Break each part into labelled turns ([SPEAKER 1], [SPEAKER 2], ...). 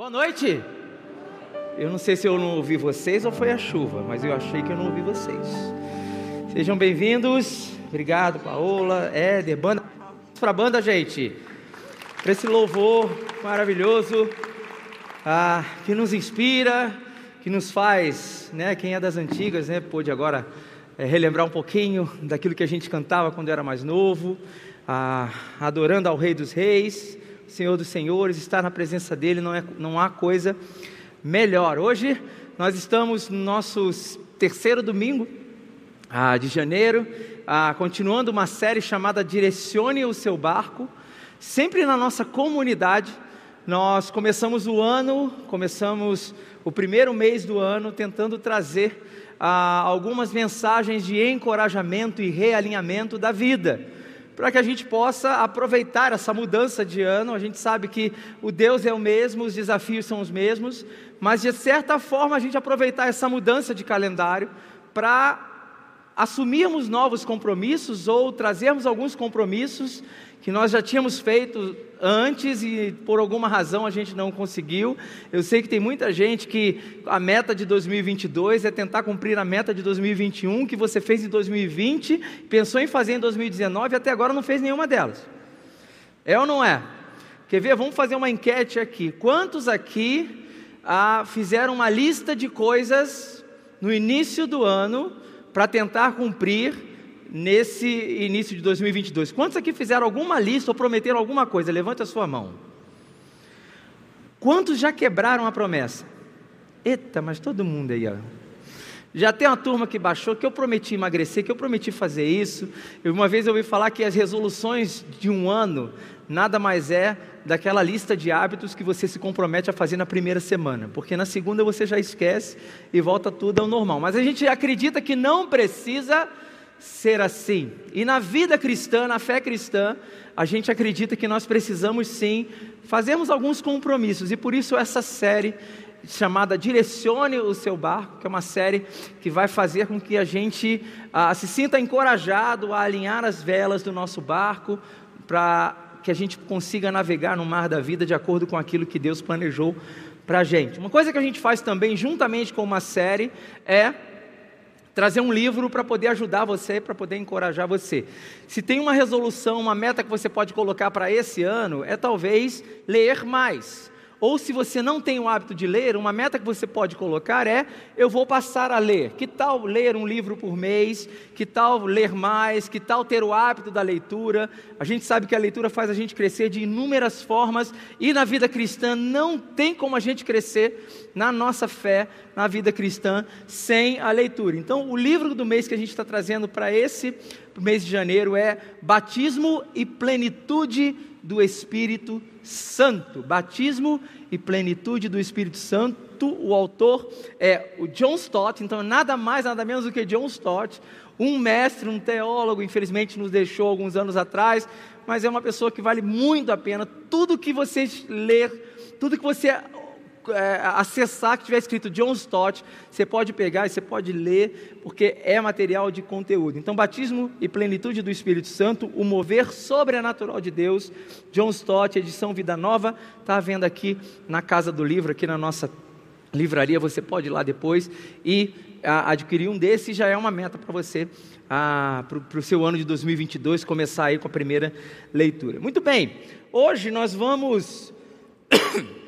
[SPEAKER 1] Boa noite. Eu não sei se eu não ouvi vocês ou foi a chuva, mas eu achei que eu não ouvi vocês. Sejam bem-vindos. Obrigado, Paola, Éder, banda. Para a banda, gente. Para esse louvor maravilhoso ah, que nos inspira, que nos faz, né? Quem é das antigas, né? Pôde agora é, relembrar um pouquinho daquilo que a gente cantava quando era mais novo, ah, adorando ao Rei dos Reis. Senhor dos Senhores, estar na presença dEle não, é, não há coisa melhor. Hoje nós estamos no nosso terceiro domingo ah, de janeiro, ah, continuando uma série chamada Direcione o Seu Barco, sempre na nossa comunidade. Nós começamos o ano, começamos o primeiro mês do ano tentando trazer ah, algumas mensagens de encorajamento e realinhamento da vida para que a gente possa aproveitar essa mudança de ano. A gente sabe que o Deus é o mesmo, os desafios são os mesmos, mas de certa forma a gente aproveitar essa mudança de calendário para assumirmos novos compromissos ou trazermos alguns compromissos que nós já tínhamos feito antes e por alguma razão a gente não conseguiu. Eu sei que tem muita gente que a meta de 2022 é tentar cumprir a meta de 2021 que você fez em 2020, pensou em fazer em 2019 e até agora não fez nenhuma delas. É ou não é? Quer ver? Vamos fazer uma enquete aqui. Quantos aqui ah, fizeram uma lista de coisas no início do ano para tentar cumprir nesse início de 2022? Quantos aqui fizeram alguma lista ou prometeram alguma coisa? Levante a sua mão. Quantos já quebraram a promessa? Eita, mas todo mundo aí, ó. Já tem uma turma que baixou que eu prometi emagrecer, que eu prometi fazer isso. Uma vez eu ouvi falar que as resoluções de um ano nada mais é daquela lista de hábitos que você se compromete a fazer na primeira semana, porque na segunda você já esquece e volta tudo ao normal. Mas a gente acredita que não precisa ser assim. E na vida cristã, na fé cristã, a gente acredita que nós precisamos sim fazermos alguns compromissos, e por isso essa série chamada Direcione o Seu Barco, que é uma série que vai fazer com que a gente ah, se sinta encorajado a alinhar as velas do nosso barco para que a gente consiga navegar no mar da vida de acordo com aquilo que Deus planejou para a gente. Uma coisa que a gente faz também, juntamente com uma série, é trazer um livro para poder ajudar você, para poder encorajar você. Se tem uma resolução, uma meta que você pode colocar para esse ano, é talvez ler mais. Ou se você não tem o hábito de ler, uma meta que você pode colocar é: eu vou passar a ler. Que tal ler um livro por mês? Que tal ler mais? Que tal ter o hábito da leitura? A gente sabe que a leitura faz a gente crescer de inúmeras formas e na vida cristã não tem como a gente crescer na nossa fé, na vida cristã, sem a leitura. Então, o livro do mês que a gente está trazendo para esse mês de janeiro é Batismo e Plenitude do Espírito Santo. Batismo e plenitude do Espírito Santo. O autor é o John Stott, então nada mais, nada menos do que John Stott, um mestre, um teólogo, infelizmente nos deixou alguns anos atrás, mas é uma pessoa que vale muito a pena. Tudo que você ler, tudo que você é, acessar que tiver escrito John Stott, você pode pegar e você pode ler, porque é material de conteúdo. Então, batismo e plenitude do Espírito Santo, o mover sobrenatural de Deus, John Stott, edição Vida Nova, está vendo aqui na Casa do Livro, aqui na nossa livraria, você pode ir lá depois e a, adquirir um desses, já é uma meta para você, para o seu ano de 2022, começar aí com a primeira leitura. Muito bem, hoje nós vamos...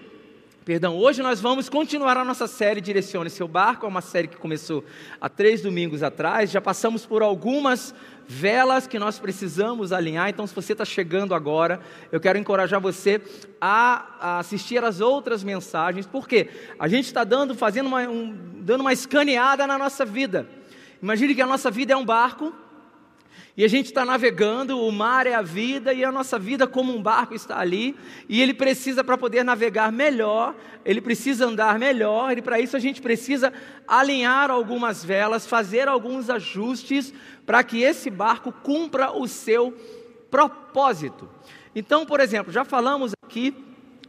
[SPEAKER 1] Perdão, hoje nós vamos continuar a nossa série Direcione Seu Barco, é uma série que começou há três domingos atrás. Já passamos por algumas velas que nós precisamos alinhar, então se você está chegando agora, eu quero encorajar você a, a assistir as outras mensagens, porque a gente está dando, fazendo uma, um, dando uma escaneada na nossa vida. Imagine que a nossa vida é um barco e a gente está navegando, o mar é a vida e a nossa vida, como um barco, está ali. E ele precisa, para poder navegar melhor, ele precisa andar melhor, e para isso a gente precisa alinhar algumas velas, fazer alguns ajustes para que esse barco cumpra o seu propósito. Então, por exemplo, já falamos aqui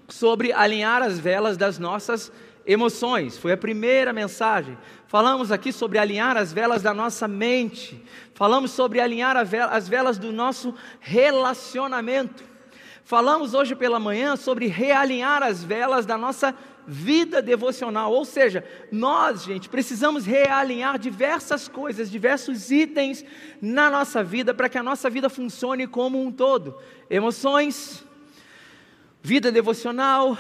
[SPEAKER 1] sobre alinhar as velas das nossas emoções, foi a primeira mensagem. Falamos aqui sobre alinhar as velas da nossa mente, falamos sobre alinhar as velas do nosso relacionamento. Falamos hoje pela manhã sobre realinhar as velas da nossa vida devocional, ou seja, nós, gente, precisamos realinhar diversas coisas, diversos itens na nossa vida para que a nossa vida funcione como um todo: emoções, vida devocional,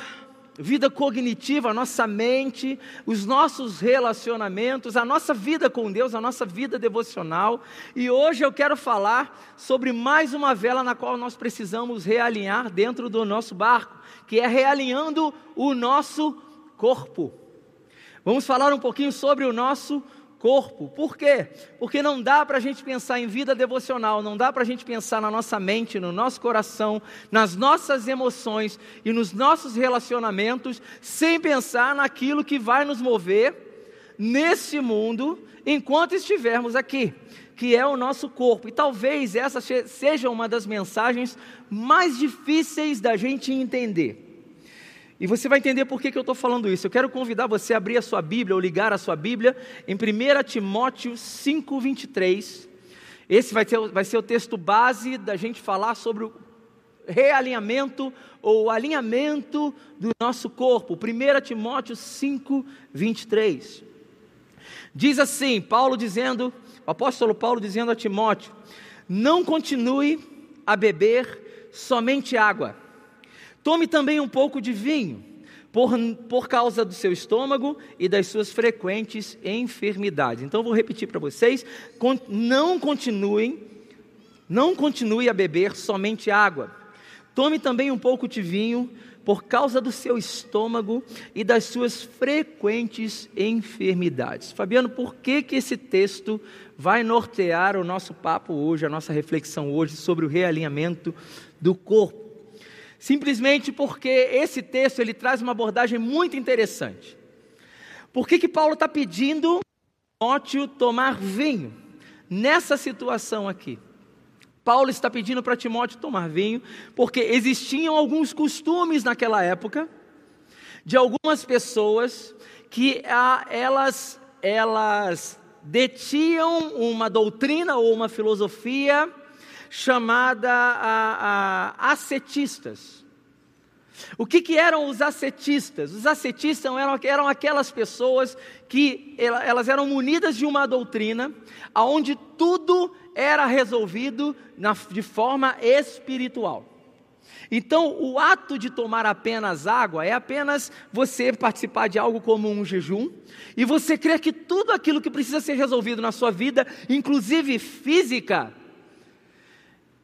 [SPEAKER 1] vida cognitiva, a nossa mente, os nossos relacionamentos, a nossa vida com Deus, a nossa vida devocional. E hoje eu quero falar sobre mais uma vela na qual nós precisamos realinhar dentro do nosso barco, que é realinhando o nosso corpo. Vamos falar um pouquinho sobre o nosso corpo. Por quê? Porque não dá para a gente pensar em vida devocional, não dá para a gente pensar na nossa mente, no nosso coração, nas nossas emoções e nos nossos relacionamentos, sem pensar naquilo que vai nos mover nesse mundo enquanto estivermos aqui, que é o nosso corpo. E talvez essa seja uma das mensagens mais difíceis da gente entender. E você vai entender por que, que eu estou falando isso. Eu quero convidar você a abrir a sua Bíblia ou ligar a sua Bíblia em 1 Timóteo 5, 23. Esse vai ser, vai ser o texto base da gente falar sobre o realinhamento ou alinhamento do nosso corpo. 1 Timóteo 5, 23. Diz assim, Paulo dizendo, o apóstolo Paulo dizendo a Timóteo: Não continue a beber somente água Tome também um pouco de vinho, por, por causa do seu estômago e das suas frequentes enfermidades. Então, vou repetir para vocês: não continuem, não continue a beber somente água. Tome também um pouco de vinho, por causa do seu estômago e das suas frequentes enfermidades. Fabiano, por que, que esse texto vai nortear o nosso papo hoje, a nossa reflexão hoje sobre o realinhamento do corpo? Simplesmente porque esse texto ele traz uma abordagem muito interessante. Por que, que Paulo está pedindo Timóteo tomar vinho nessa situação aqui? Paulo está pedindo para Timóteo tomar vinho, porque existiam alguns costumes naquela época de algumas pessoas que ah, elas, elas detinham uma doutrina ou uma filosofia chamada a, a ascetistas. O que, que, eram os ascetistas? Os ascetistas eram, eram aquelas pessoas que elas eram munidas de uma doutrina, onde tudo era resolvido na, de forma espiritual. Então, o ato de tomar apenas água é apenas você participar de algo como um jejum, e você crer que tudo aquilo que precisa ser resolvido na sua vida, inclusive física,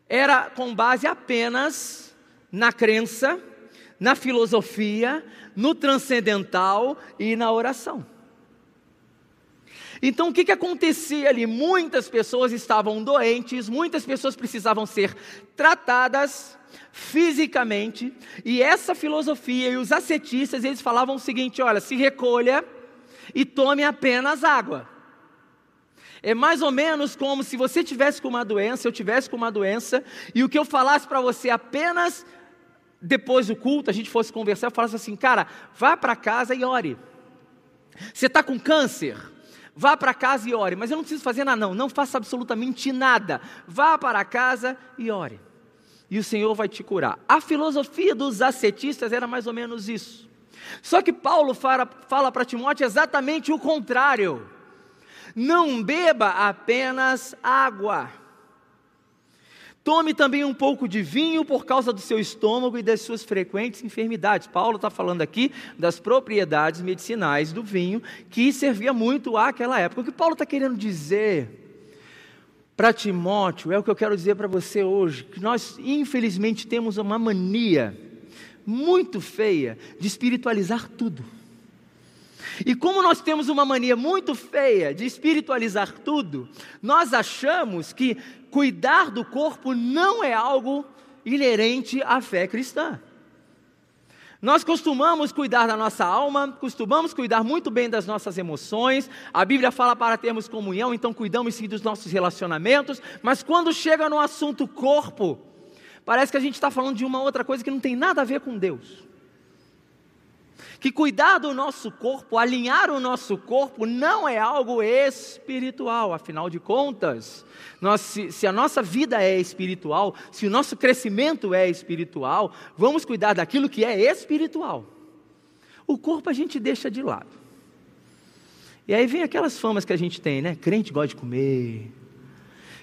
[SPEAKER 1] era com base apenas na crença, na filosofia, no transcendental e na oração. Então o que, que acontecia ali? Muitas pessoas estavam doentes, muitas pessoas precisavam ser tratadas fisicamente, e essa filosofia e os ascetistas, eles falavam o seguinte: olha, se recolha e tome apenas água. É mais ou menos como se você tivesse com uma doença, eu tivesse com uma doença, e o que eu falasse para você apenas depois do culto, a gente fosse conversar, eu falasse assim, cara, vá para casa e ore. Você está com câncer? Vá para casa e ore. Mas eu não preciso fazer nada, não. Não faça absolutamente nada. Vá para casa e ore. E o Senhor vai te curar. A filosofia dos ascetistas era mais ou menos isso. Só que Paulo fala, fala para Timóteo exatamente o contrário. Não beba apenas água. Tome também um pouco de vinho por causa do seu estômago e das suas frequentes enfermidades. Paulo está falando aqui das propriedades medicinais do vinho que servia muito àquela época. O que Paulo está querendo dizer para Timóteo é o que eu quero dizer para você hoje: que nós, infelizmente, temos uma mania muito feia de espiritualizar tudo. E como nós temos uma mania muito feia de espiritualizar tudo, nós achamos que cuidar do corpo não é algo inerente à fé cristã. Nós costumamos cuidar da nossa alma, costumamos cuidar muito bem das nossas emoções. A Bíblia fala para termos comunhão, então cuidamos sim dos nossos relacionamentos. Mas quando chega no assunto corpo, parece que a gente está falando de uma outra coisa que não tem nada a ver com Deus que cuidar do nosso corpo, alinhar o nosso corpo, não é algo espiritual, afinal de contas, nós, se, se, a nossa vida é espiritual, se o nosso crescimento é espiritual, vamos cuidar daquilo que é espiritual. O corpo a gente deixa de lado. E aí vem aquelas famas que a gente tem, né? Crente gosta de comer,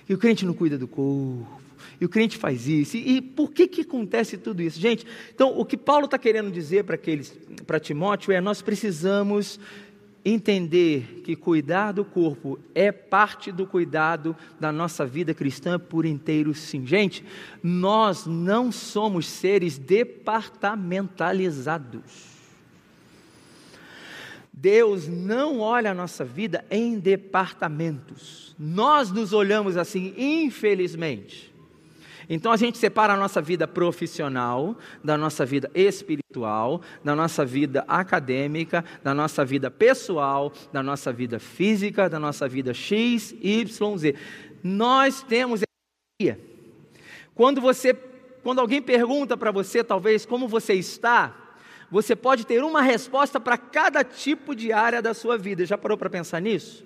[SPEAKER 1] e o crente não cuida do corpo, e o crente faz isso. E, e por que, que acontece tudo isso? Gente, então o que Paulo está querendo dizer para aqueles, para Timóteo é nós precisamos entender que cuidar do corpo é parte do cuidado da nossa vida cristã por inteiro, sim. Gente, nós não somos seres departamentalizados. Deus não olha a nossa vida em departamentos. Nós nos olhamos assim, infelizmente. Então a gente separa a nossa vida profissional da nossa vida espiritual, da nossa vida acadêmica, da nossa vida pessoal, da nossa vida física, da nossa vida X, Y, Z. Nós temos quando você, quando alguém pergunta para você, talvez, como você está, você pode ter uma resposta para cada tipo de área da sua vida. Já parou para pensar nisso?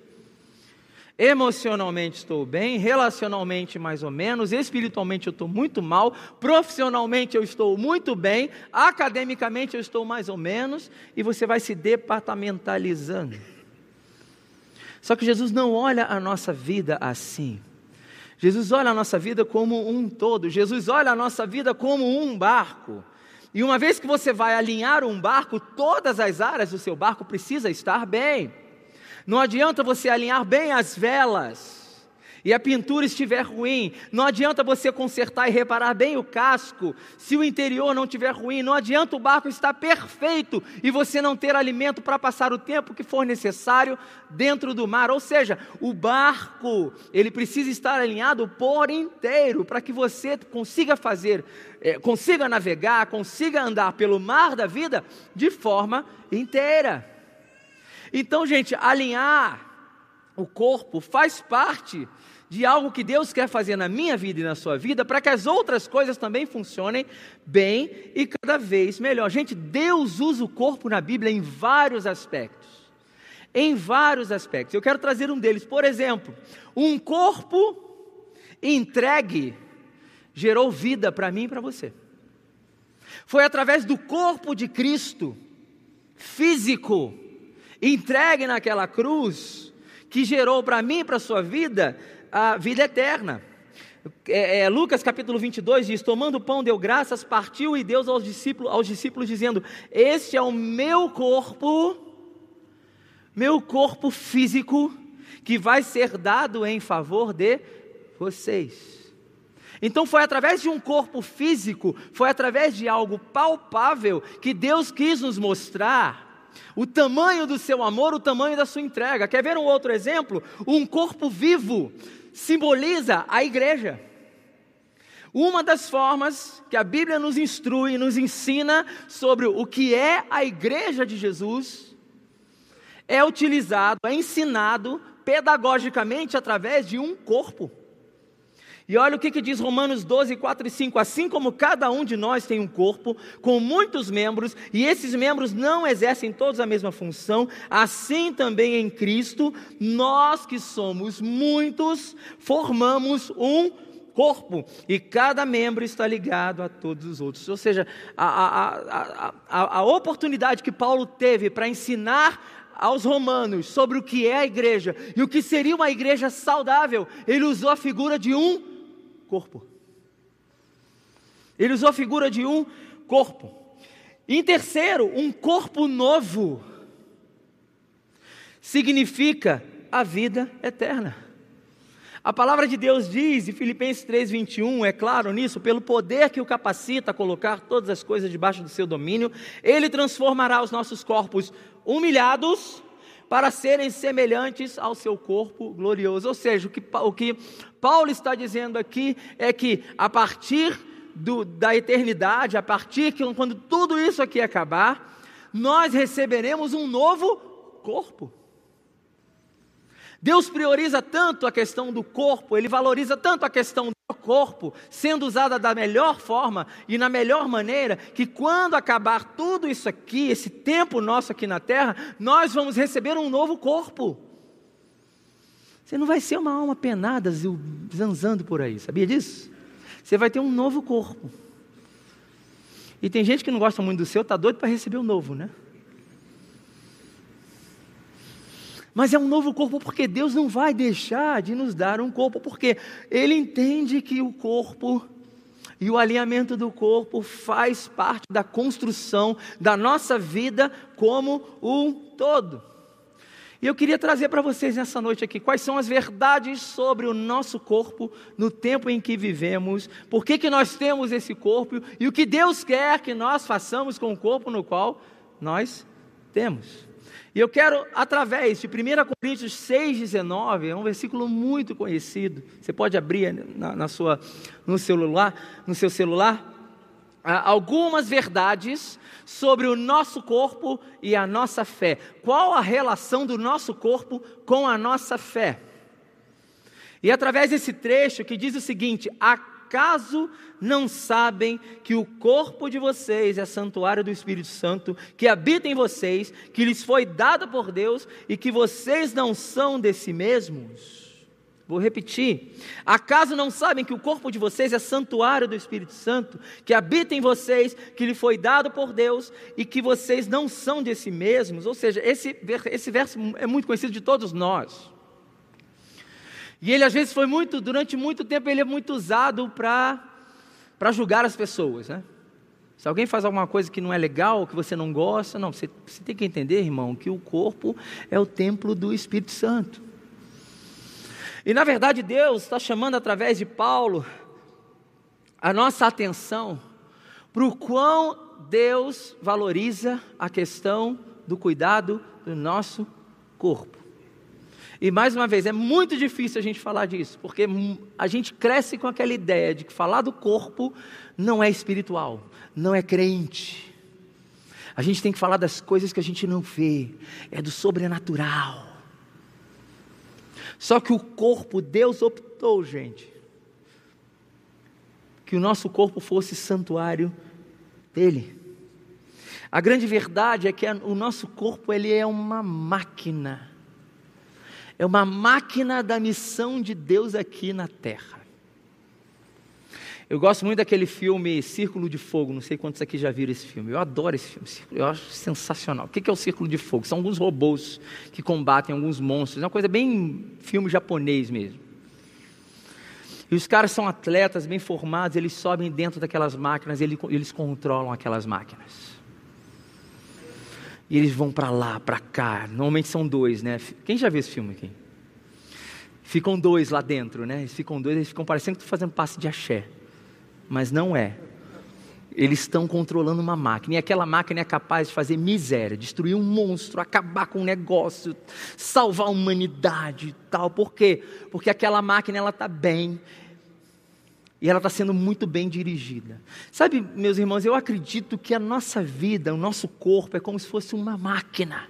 [SPEAKER 1] Emocionalmente estou bem, relacionalmente mais ou menos, espiritualmente eu estou muito mal, profissionalmente eu estou muito bem, academicamente eu estou mais ou menos, e você vai se departamentalizando. Só que Jesus não olha a nossa vida assim. Jesus olha a nossa vida como um todo, Jesus olha a nossa vida como um barco. E uma vez que você vai alinhar um barco, todas as áreas do seu barco precisam estar bem. Não adianta você alinhar bem as velas e a pintura estiver ruim, não adianta você consertar e reparar bem o casco, se o interior não estiver ruim, não adianta o barco estar perfeito e você não ter alimento para passar o tempo que for necessário dentro do mar. Ou seja, o barco, ele precisa estar alinhado por inteiro para que você consiga fazer, é, consiga navegar, consiga andar pelo mar da vida de forma inteira. Então, gente, alinhar o corpo faz parte de algo que Deus quer fazer na minha vida e na sua vida, para que as outras coisas também funcionem bem e cada vez melhor. Gente, Deus usa o corpo na Bíblia em vários aspectos. Em vários aspectos. Eu quero trazer um deles. Por exemplo, um corpo entregue gerou vida para mim e para você. Foi através do corpo de Cristo, físico, entregue naquela cruz, que gerou para mim e para a sua vida a vida eterna. É, é, Lucas capítulo 22 diz: Tomando o pão, deu graças, partiu e deu aos discípulos, aos discípulos dizendo: Este é o meu corpo, meu corpo físico, que vai ser dado em favor de vocês. Então foi através de um corpo físico, foi através de algo palpável que Deus quis nos mostrar o tamanho do seu amor, o tamanho da sua entrega. Quer ver um outro exemplo? Um corpo vivo simboliza a igreja. Uma das formas que a Bíblia nos instrui, nos ensina sobre o que é a igreja de Jesus, é utilizado, é ensinado pedagogicamente através de um corpo. E olha o que, que, diz Romanos 12, 4 e 5. Assim como cada um de nós tem um corpo com muitos membros, e esses membros não exercem todos a mesma função, assim também em Cristo, nós que somos muitos, formamos um corpo, e cada membro está ligado a todos os outros. Ou seja, a, a, a, a oportunidade que Paulo teve para ensinar aos romanos sobre o que é a igreja e o que seria uma igreja saudável, ele usou a figura de um corpo. Ele usou a figura de um corpo. Em terceiro, um corpo novo significa a vida eterna. A palavra de Deus diz, em Filipenses 3,21, é claro nisso, pelo poder que o capacita a colocar todas as coisas debaixo do seu domínio, ele transformará os nossos corpos humilhados para serem semelhantes ao seu corpo glorioso. Ou seja, o que, o que Paulo está dizendo aqui é que a partir do, da eternidade, a partir que quando tudo isso aqui acabar, nós receberemos um novo corpo. Deus prioriza tanto a questão do corpo, Ele valoriza tanto a questão corpo sendo usada da melhor forma e na melhor maneira, que quando acabar tudo isso aqui, esse tempo nosso aqui na terra, nós vamos receber um novo corpo. Você não vai ser uma alma penada, zanzando por aí, sabia disso? Você vai ter um novo corpo. E tem gente que não gosta muito do seu, está doido para receber o um novo, né? Mas é um novo corpo porque Deus não vai deixar de nos dar um corpo, porque Ele entende que o corpo e o alinhamento do corpo faz parte da construção da nossa vida como um todo. E eu queria trazer para vocês nessa noite aqui quais são as verdades sobre o nosso corpo no tempo em que vivemos, por que, que nós temos esse corpo e o que Deus quer que nós façamos com o corpo no qual nós temos. E eu quero, através de 1 Coríntios 6,19, é um versículo muito conhecido. Você pode abrir na, na sua, no celular, no seu celular, algumas verdades sobre o nosso corpo e a nossa fé. Qual a relação do nosso corpo com a nossa fé? E através desse trecho que diz o seguinte: a acaso não sabem que o corpo de vocês é santuário do Espírito Santo, que habita em vocês, que lhes foi dado por Deus e que vocês não são de si mesmos? Vou repetir. Acaso não sabem que o corpo de vocês é santuário do Espírito Santo, que habita em vocês, que lhe foi dado por Deus e que vocês não são de si mesmos? Ou seja, esse, esse verso é muito conhecido de todos nós. E ele às vezes foi muito, durante muito tempo, ele é muito usado para julgar as pessoas, né? Se alguém faz alguma coisa que não é legal, que você não gosta, não, você, você tem que entender, irmão, que o corpo é o templo do Espírito Santo. E na verdade Deus está chamando através de Paulo a nossa atenção para o quão Deus valoriza a questão do cuidado do nosso corpo. E mais uma vez, é muito difícil a gente falar disso, porque a gente cresce com aquela ideia de que falar do corpo não é espiritual, não é crente. A gente tem que falar das coisas que a gente não vê, é do sobrenatural. Só que o corpo, Deus optou, gente, que o nosso corpo fosse santuário dele. A grande verdade é que o nosso corpo ele é uma máquina é uma máquina da missão de Deus aqui na terra. Eu gosto muito daquele filme Círculo de Fogo, não sei quantos aqui já viram esse filme. Eu adoro esse filme, eu acho sensacional. O que é o Círculo de Fogo? São alguns robôs que combatem alguns monstros, é uma coisa bem filme japonês mesmo. E os caras são atletas bem formados, eles sobem dentro daquelas máquinas, eles, eles controlam aquelas máquinas. E eles vão para lá, para cá. Normalmente são dois, né? Quem já viu esse filme aqui? Ficam dois lá dentro, né? Eles ficam dois, eles ficam parecendo que estão fazendo passe de axé. Mas não é. Eles estão controlando uma máquina. E aquela máquina é capaz de fazer miséria, destruir um monstro, acabar com um negócio, salvar a humanidade e tal. Por quê? Porque aquela máquina ela está bem, e ela está sendo muito bem dirigida. Sabe, meus irmãos, eu acredito que a nossa vida, o nosso corpo, é como se fosse uma máquina.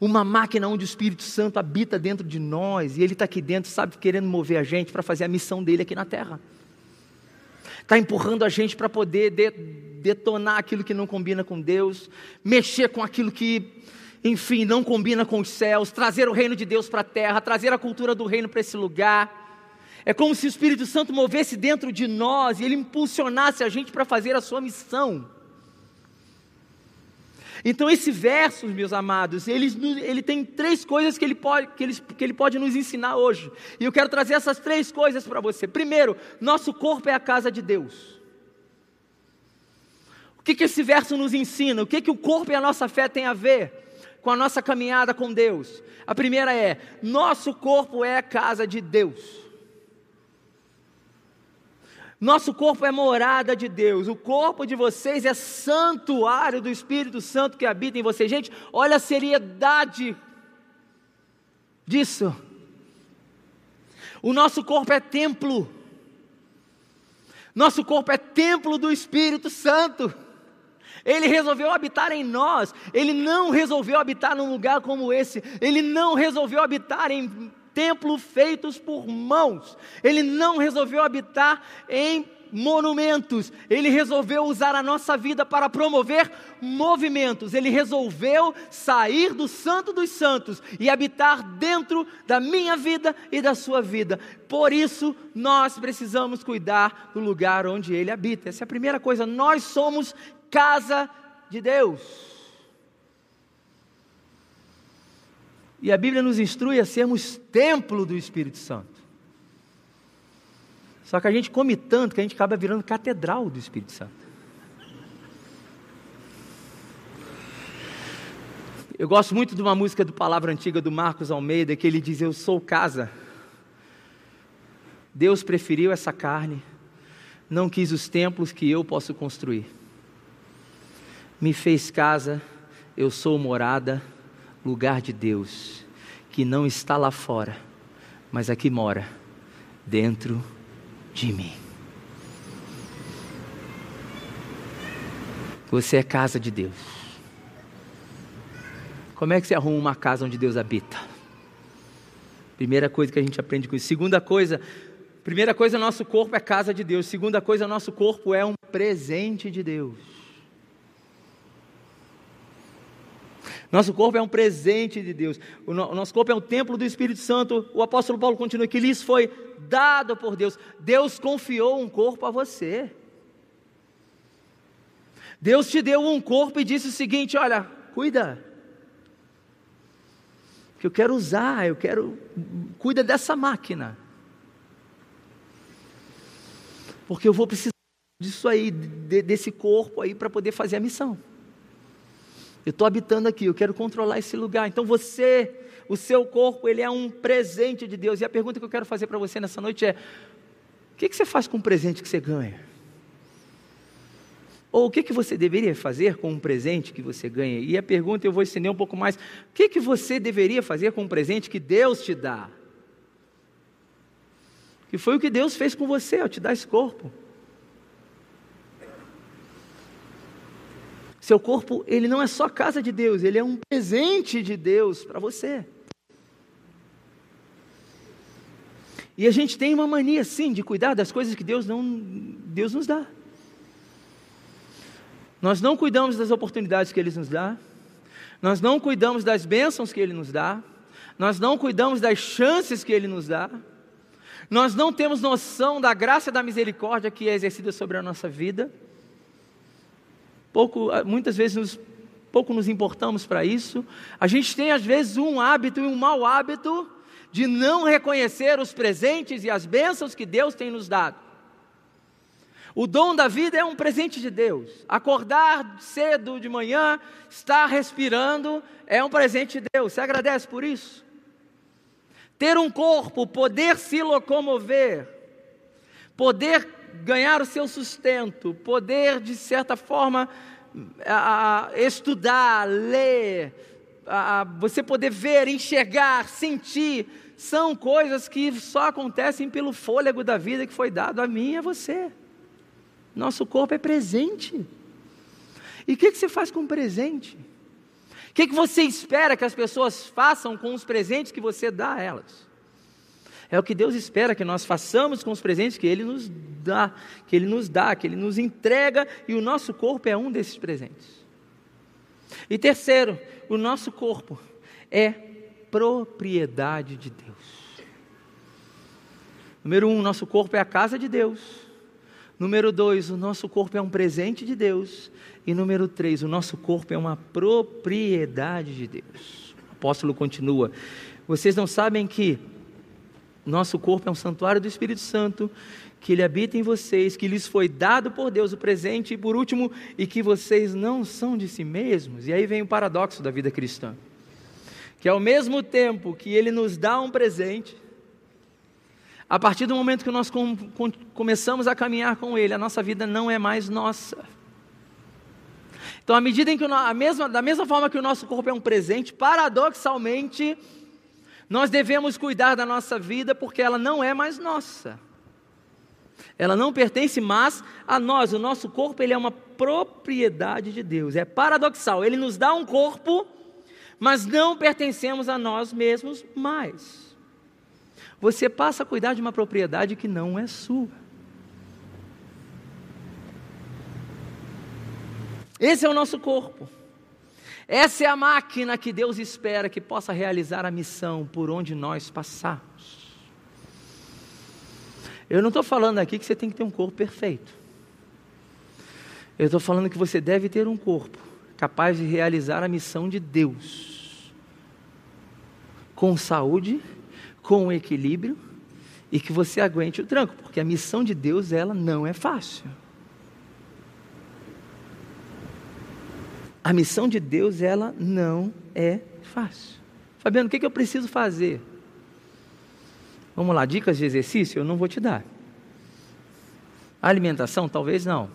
[SPEAKER 1] Uma máquina onde o Espírito Santo habita dentro de nós e ele está aqui dentro, sabe, querendo mover a gente para fazer a missão dele aqui na terra. Está empurrando a gente para poder de, detonar aquilo que não combina com Deus, mexer com aquilo que, enfim, não combina com os céus, trazer o reino de Deus para a terra, trazer a cultura do reino para esse lugar. É como se o Espírito Santo movesse dentro de nós e ele impulsionasse a gente para fazer a sua missão. Então, esse verso, meus amados, ele, ele tem três coisas que ele, pode, que, ele, que ele pode nos ensinar hoje. E eu quero trazer essas três coisas para você. Primeiro, nosso corpo é a casa de Deus. O que, que esse verso nos ensina? O que, que o corpo e a nossa fé têm a ver com a nossa caminhada com Deus? A primeira é: nosso corpo é a casa de Deus. Nosso corpo é morada de Deus, o corpo de vocês é santuário do Espírito Santo que habita em vocês. Gente, olha a seriedade disso. O nosso corpo é templo, nosso corpo é templo do Espírito Santo. Ele resolveu habitar em nós, ele não resolveu habitar num lugar como esse, ele não resolveu habitar em templo feitos por mãos. Ele não resolveu habitar em monumentos. Ele resolveu usar a nossa vida para promover movimentos. Ele resolveu sair do Santo dos Santos e habitar dentro da minha vida e da sua vida. Por isso, nós precisamos cuidar do lugar onde ele habita. Essa é a primeira coisa. Nós somos casa de Deus. E a Bíblia nos instrui a sermos templo do Espírito Santo. Só que a gente come tanto que a gente acaba virando catedral do Espírito Santo. Eu gosto muito de uma música do Palavra Antiga do Marcos Almeida, que ele diz: Eu sou casa. Deus preferiu essa carne, não quis os templos que eu posso construir. Me fez casa, eu sou morada, lugar de Deus, que não está lá fora, mas aqui mora, dentro de mim. Você é casa de Deus. Como é que você arruma uma casa onde Deus habita? Primeira coisa que a gente aprende com isso. Segunda coisa, primeira coisa, nosso corpo é casa de Deus. Segunda coisa, nosso corpo é um presente de Deus. Nosso corpo é um presente de Deus. O, no, o nosso corpo é um templo do Espírito Santo. O apóstolo Paulo continua que lhes foi dado por Deus. Deus confiou um corpo a você. Deus te deu um corpo e disse o seguinte: olha, cuida. Que eu quero usar, eu quero. Cuida dessa máquina. Porque eu vou precisar disso aí, de, desse corpo aí, para poder fazer a missão. Eu estou habitando aqui, eu quero controlar esse lugar. Então você, o seu corpo, ele é um presente de Deus. E a pergunta que eu quero fazer para você nessa noite é: o que, que você faz com o presente que você ganha? Ou o que, que você deveria fazer com um presente que você ganha? E a pergunta eu vou estender um pouco mais: o que, que você deveria fazer com um presente que Deus te dá? Que foi o que Deus fez com você ao te dar esse corpo. Seu corpo, ele não é só casa de Deus, ele é um presente de Deus para você. E a gente tem uma mania, sim, de cuidar das coisas que Deus, não, Deus nos dá. Nós não cuidamos das oportunidades que Ele nos dá, nós não cuidamos das bênçãos que Ele nos dá, nós não cuidamos das chances que Ele nos dá, nós não temos noção da graça e da misericórdia que é exercida sobre a nossa vida pouco, ah, muitas vezes nos, pouco nos importamos para isso. A gente tem às vezes um hábito e um mau hábito de não reconhecer os presentes e as bênçãos que Deus tem nos dado. O dom da vida é um presente de Deus. Acordar cedo de manhã, estar respirando, é um presente de Deus. Você agradece por isso? Ter um corpo, poder se locomover, poder ganhar o seu sustento, poder, de certa forma, a, a, estudar, ler, a, você poder ver, enxergar, sentir, são coisas que só acontecem pelo fôlego da vida que foi dado a mim e a você. Nosso corpo é presente. E o que, que você faz com o presente? O que, que você espera que as pessoas façam com os presentes que você dá a elas? É o que Deus espera que nós façamos com os presentes que Ele nos dá, que Ele nos dá, que Ele nos entrega, e o nosso corpo é um desses presentes. E terceiro, o nosso corpo é propriedade de Deus. Número um, nosso corpo é a casa de Deus. Número dois, o nosso corpo é um presente de Deus. E número três, o nosso corpo é uma propriedade de Deus. O apóstolo continua: Vocês não sabem que nosso corpo é um santuário do Espírito Santo, que ele habita em vocês, que lhes foi dado por Deus o presente, e por último, e que vocês não são de si mesmos. E aí vem o paradoxo da vida cristã. Que ao mesmo tempo que ele nos dá um presente, a partir do momento que nós com, com, começamos a caminhar com ele, a nossa vida não é mais nossa. Então, à medida em que, a mesma, da mesma forma que o nosso corpo é um presente, paradoxalmente, nós devemos cuidar da nossa vida porque ela não é mais nossa. Ela não pertence mais a nós. O nosso corpo ele é uma propriedade de Deus. É paradoxal. Ele nos dá um corpo, mas não pertencemos a nós mesmos mais. você passa a cuidar de uma propriedade que não é sua. Esse é o nosso corpo. Essa é a máquina que Deus espera que possa realizar a missão por onde nós passarmos. Eu não estou falando aqui que você tem que ter um corpo perfeito. Eu estou falando que você deve ter um corpo capaz de realizar a missão de Deus com saúde, com equilíbrio e que você aguente o tranco, porque a missão de Deus ela não é fácil. A missão de Deus, ela não é fácil. Fabiano, o que, que eu preciso fazer? Vamos lá, dicas de exercício eu não vou te dar. alimentação, talvez não.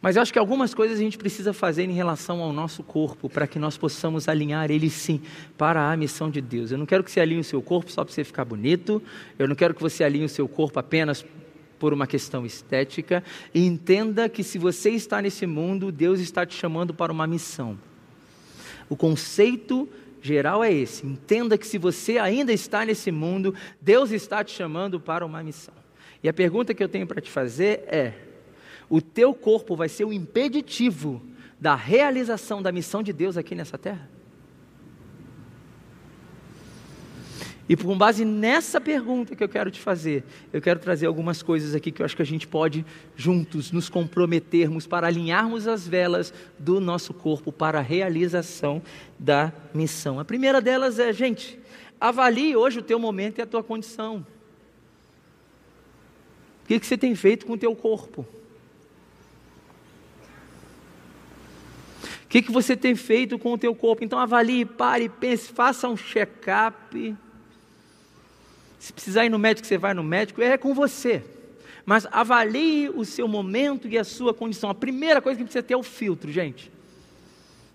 [SPEAKER 1] Mas eu acho que algumas coisas a gente precisa fazer em relação ao nosso corpo, para que nós possamos alinhar ele sim para a missão de Deus. Eu não quero que você alinhe o seu corpo só para você ficar bonito, eu não quero que você alinhe o seu corpo apenas por uma questão estética, e entenda que se você está nesse mundo, Deus está te chamando para uma missão. O conceito geral é esse: entenda que se você ainda está nesse mundo, Deus está te chamando para uma missão. E a pergunta que eu tenho para te fazer é: o teu corpo vai ser o impeditivo da realização da missão de Deus aqui nessa terra? E com base nessa pergunta que eu quero te fazer, eu quero trazer algumas coisas aqui que eu acho que a gente pode juntos nos comprometermos para alinharmos as velas do nosso corpo para a realização da missão. A primeira delas é, gente, avalie hoje o teu momento e a tua condição. O que, que você tem feito com o teu corpo? O que, que você tem feito com o teu corpo? Então avalie, pare, pense, faça um check-up se precisar ir no médico, você vai no médico, é com você. Mas avalie o seu momento e a sua condição. A primeira coisa que precisa ter é o filtro, gente.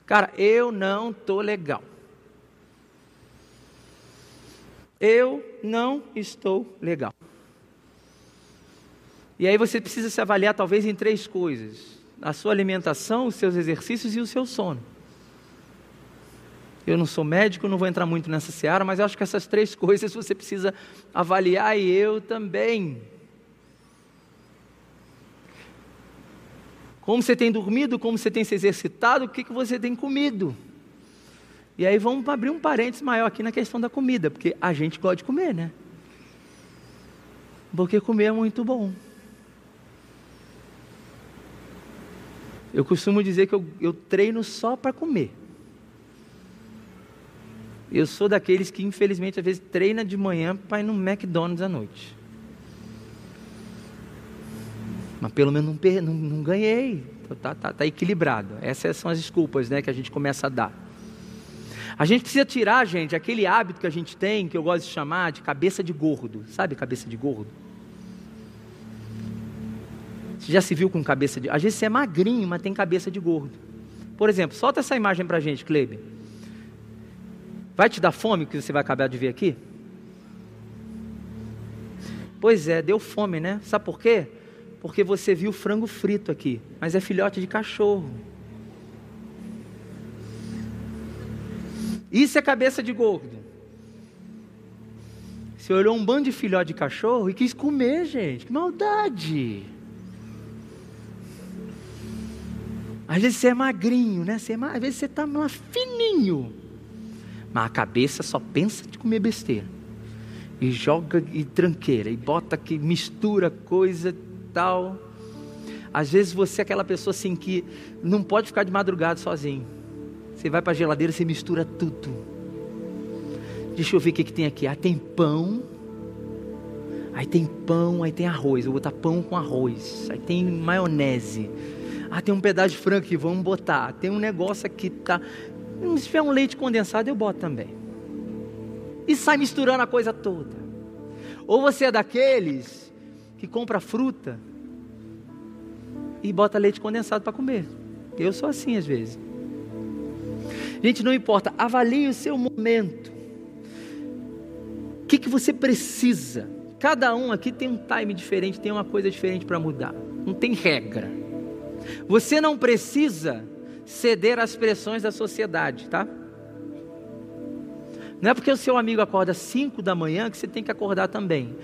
[SPEAKER 1] Cara, eu não estou legal. Eu não estou legal. E aí você precisa se avaliar talvez em três coisas: a sua alimentação, os seus exercícios e o seu sono. Eu não sou médico, não vou entrar muito nessa seara, mas eu acho que essas três coisas você precisa avaliar e eu também. Como você tem dormido, como você tem se exercitado, o que, que você tem comido. E aí vamos abrir um parênteses maior aqui na questão da comida, porque a gente gosta de comer, né? Porque comer é muito bom. Eu costumo dizer que eu, eu treino só para comer. Eu sou daqueles que, infelizmente, às vezes treina de manhã para ir no McDonald's à noite. Mas pelo menos não, não, não ganhei. Está tá, tá equilibrado. Essas são as desculpas né, que a gente começa a dar. A gente precisa tirar, gente, aquele hábito que a gente tem, que eu gosto de chamar de cabeça de gordo. Sabe cabeça de gordo? Você já se viu com cabeça de. Às vezes você é magrinho, mas tem cabeça de gordo. Por exemplo, solta essa imagem para a gente, Kleber. Vai te dar fome que você vai acabar de ver aqui? Pois é, deu fome, né? Sabe por quê? Porque você viu frango frito aqui, mas é filhote de cachorro. Isso é cabeça de gordo. Você olhou um bando de filhote de cachorro e quis comer, gente. Que maldade! Às vezes você é magrinho, né? Você é, às vezes você está fininho mas a cabeça só pensa de comer besteira. E joga e tranqueira, e bota que mistura coisa e tal. Às vezes você é aquela pessoa assim que não pode ficar de madrugada sozinho. Você vai para a geladeira, você mistura tudo. Deixa eu ver o que, que tem aqui. Ah, tem pão. Aí tem pão, aí tem arroz. Vou botar pão com arroz. Aí tem maionese. Ah, tem um pedaço de frango aqui, vamos botar. Tem um negócio aqui, tá. Se tiver um leite condensado, eu boto também. E sai misturando a coisa toda. Ou você é daqueles que compra fruta e bota leite condensado para comer. Eu sou assim às vezes. Gente, não importa, avalie o seu momento. O que, que você precisa? Cada um aqui tem um time diferente, tem uma coisa diferente para mudar. Não tem regra. Você não precisa ceder às pressões da sociedade, tá? Não é porque o seu amigo acorda às 5 da manhã que você tem que acordar também.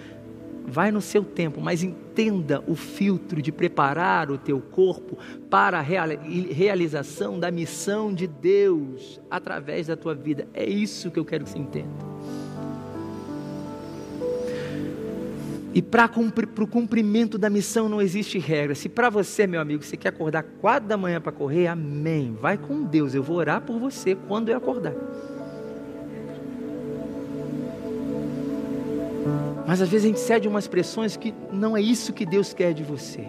[SPEAKER 1] Vai no seu tempo, mas entenda o filtro de preparar o teu corpo para a realização da missão de Deus através da tua vida. É isso que eu quero que você entenda. E para o cumprimento da missão não existe regra. Se para você, meu amigo, você quer acordar quatro da manhã para correr, amém. Vai com Deus. Eu vou orar por você quando eu acordar. Mas às vezes a gente cede umas pressões que não é isso que Deus quer de você.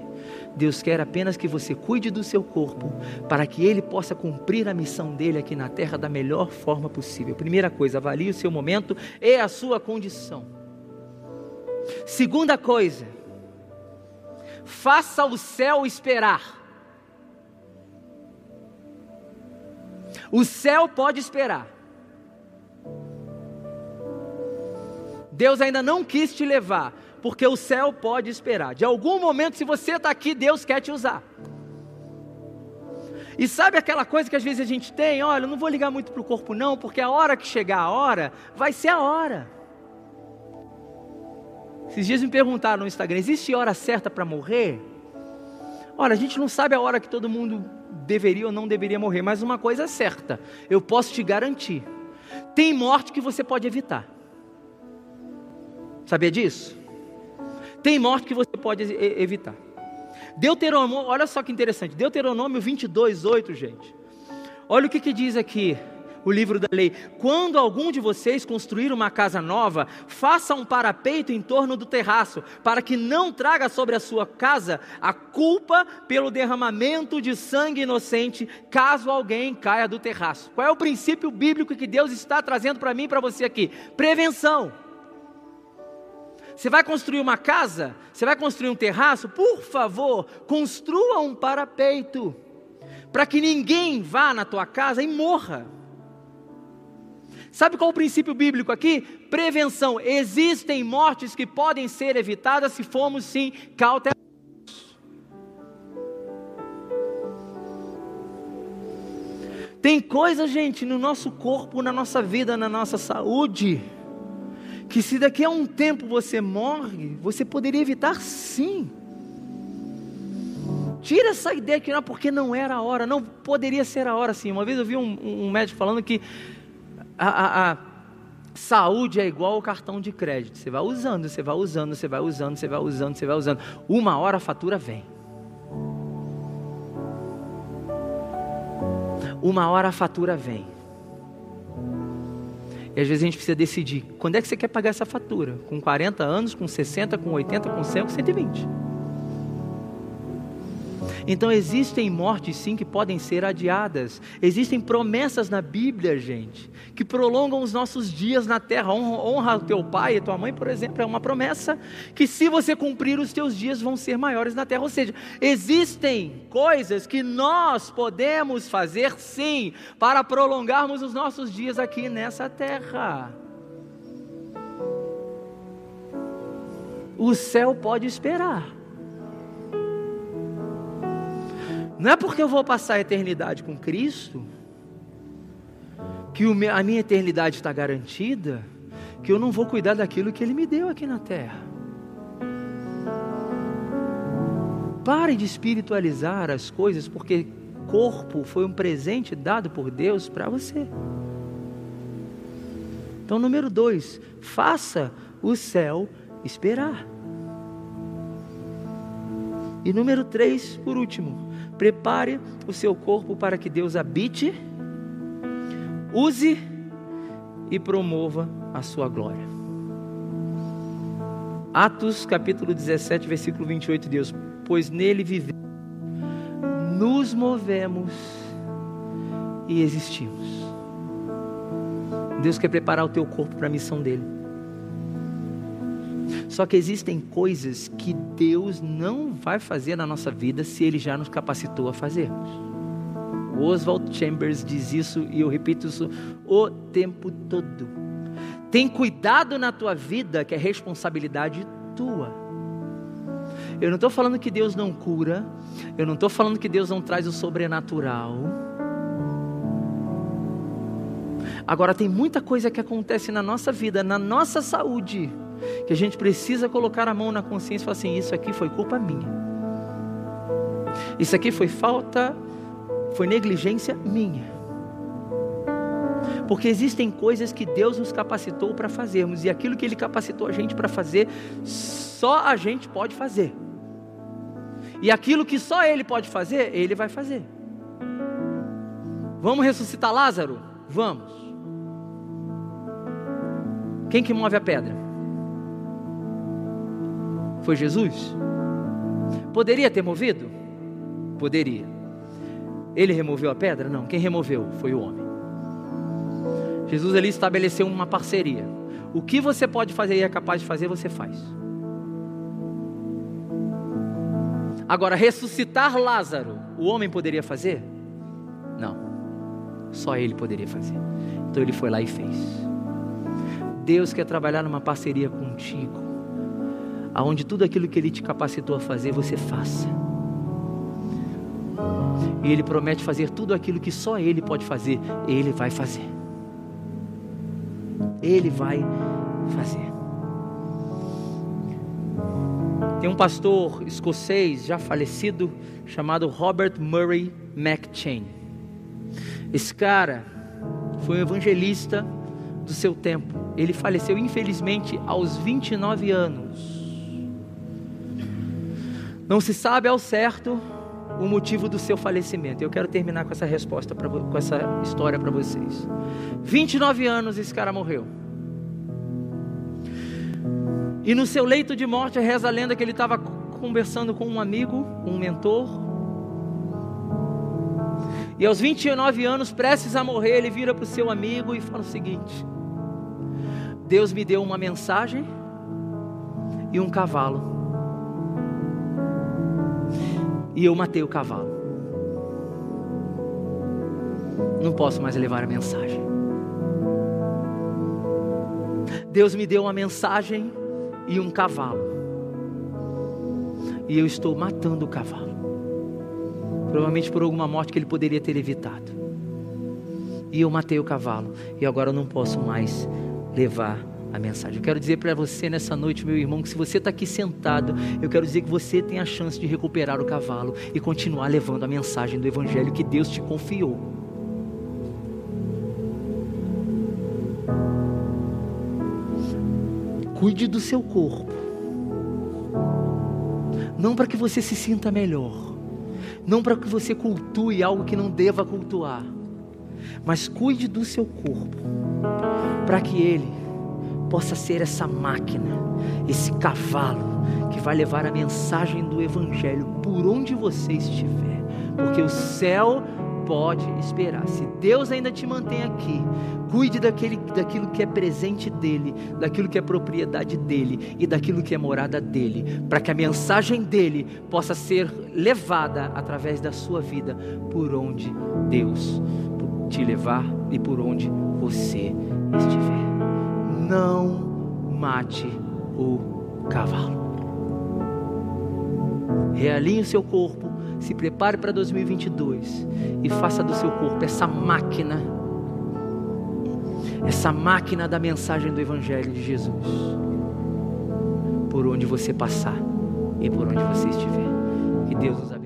[SPEAKER 1] Deus quer apenas que você cuide do seu corpo, para que ele possa cumprir a missão dele aqui na terra da melhor forma possível. Primeira coisa, avalie o seu momento e a sua condição. Segunda coisa, faça o céu esperar. O céu pode esperar. Deus ainda não quis te levar, porque o céu pode esperar. De algum momento, se você está aqui, Deus quer te usar. E sabe aquela coisa que às vezes a gente tem? Olha, eu não vou ligar muito para o corpo, não, porque a hora que chegar a hora, vai ser a hora. Esses dias me perguntaram no Instagram: existe hora certa para morrer? Olha, a gente não sabe a hora que todo mundo deveria ou não deveria morrer, mas uma coisa é certa, eu posso te garantir: tem morte que você pode evitar. Sabia disso? Tem morte que você pode evitar. Deuteronômio, olha só que interessante, Deuteronômio 22, 8, gente. Olha o que, que diz aqui o livro da lei: quando algum de vocês construir uma casa nova, faça um parapeito em torno do terraço, para que não traga sobre a sua casa a culpa pelo derramamento de sangue inocente, caso alguém caia do terraço. Qual é o princípio bíblico que Deus está trazendo para mim e para você aqui? Prevenção. Você vai construir uma casa? Você vai construir um terraço? Por favor, construa um parapeito, para que ninguém vá na tua casa e morra. Sabe qual o princípio bíblico aqui? Prevenção. Existem mortes que podem ser evitadas se formos sim cautelosos. Tem coisa, gente, no nosso corpo, na nossa vida, na nossa saúde, que se daqui a um tempo você morre, você poderia evitar sim. Tira essa ideia que não, porque não era a hora, não poderia ser a hora sim. Uma vez eu vi um, um médico falando que a, a, a saúde é igual ao cartão de crédito. Você vai usando, você vai usando, você vai usando, você vai usando, você vai usando. Uma hora a fatura vem. Uma hora a fatura vem. E às vezes a gente precisa decidir quando é que você quer pagar essa fatura? Com 40 anos, com 60, com 80, com 100, com 120. Então existem mortes sim que podem ser adiadas. Existem promessas na Bíblia, gente, que prolongam os nossos dias na terra. Honra, o teu pai e tua mãe, por exemplo, é uma promessa que se você cumprir os teus dias vão ser maiores na terra. Ou seja, existem coisas que nós podemos fazer sim para prolongarmos os nossos dias aqui nessa terra. O céu pode esperar. Não é porque eu vou passar a eternidade com Cristo que a minha eternidade está garantida que eu não vou cuidar daquilo que Ele me deu aqui na terra. Pare de espiritualizar as coisas, porque corpo foi um presente dado por Deus para você. Então, número dois, faça o céu esperar. E número três, por último, Prepare o seu corpo para que Deus habite, use e promova a sua glória. Atos capítulo 17, versículo 28, Deus, pois nele vivemos, nos movemos e existimos. Deus quer preparar o teu corpo para a missão dele. Só que existem coisas que Deus não vai fazer na nossa vida se Ele já nos capacitou a fazermos. Oswald Chambers diz isso e eu repito isso o tempo todo. Tem cuidado na tua vida que é responsabilidade tua. Eu não estou falando que Deus não cura, eu não estou falando que Deus não traz o sobrenatural. Agora, tem muita coisa que acontece na nossa vida, na nossa saúde, que a gente precisa colocar a mão na consciência e falar assim: isso aqui foi culpa minha. Isso aqui foi falta, foi negligência minha. Porque existem coisas que Deus nos capacitou para fazermos, e aquilo que Ele capacitou a gente para fazer, só a gente pode fazer. E aquilo que só Ele pode fazer, Ele vai fazer. Vamos ressuscitar Lázaro? Vamos. Quem que move a pedra? Foi Jesus? Poderia ter movido? Poderia. Ele removeu a pedra? Não. Quem removeu foi o homem. Jesus ali estabeleceu uma parceria. O que você pode fazer e é capaz de fazer, você faz. Agora, ressuscitar Lázaro, o homem poderia fazer? Não. Só ele poderia fazer. Então ele foi lá e fez. Deus quer trabalhar numa parceria contigo, aonde tudo aquilo que ele te capacitou a fazer, você faça. E ele promete fazer tudo aquilo que só ele pode fazer, ele vai fazer. Ele vai fazer. Tem um pastor escocês já falecido chamado Robert Murray McChain. Esse cara foi um evangelista do seu tempo. Ele faleceu infelizmente aos 29 anos. Não se sabe ao certo o motivo do seu falecimento. Eu quero terminar com essa resposta, pra, com essa história para vocês. 29 anos esse cara morreu. E no seu leito de morte reza a lenda que ele estava conversando com um amigo, um mentor. E aos 29 anos, prestes a morrer, ele vira para o seu amigo e fala o seguinte: Deus me deu uma mensagem e um cavalo. E eu matei o cavalo. Não posso mais levar a mensagem. Deus me deu uma mensagem e um cavalo. E eu estou matando o cavalo. Provavelmente por alguma morte que ele poderia ter evitado. E eu matei o cavalo. E agora eu não posso mais levar a mensagem. Eu quero dizer para você nessa noite, meu irmão, que se você está aqui sentado, eu quero dizer que você tem a chance de recuperar o cavalo e continuar levando a mensagem do Evangelho que Deus te confiou. Cuide do seu corpo. Não para que você se sinta melhor. Não para que você cultue algo que não deva cultuar. Mas cuide do seu corpo. Para que ele possa ser essa máquina, esse cavalo que vai levar a mensagem do Evangelho por onde você estiver. Porque o céu pode esperar. Se Deus ainda te mantém aqui, cuide daquele, daquilo que é presente dele, daquilo que é propriedade dele e daquilo que é morada dele, para que a mensagem dele possa ser levada através da sua vida por onde Deus te levar e por onde você estiver. Não mate o cavalo. Realinhe o seu corpo se prepare para 2022 e faça do seu corpo essa máquina, essa máquina da mensagem do Evangelho de Jesus, por onde você passar e por onde você estiver. Que Deus nos abençoe.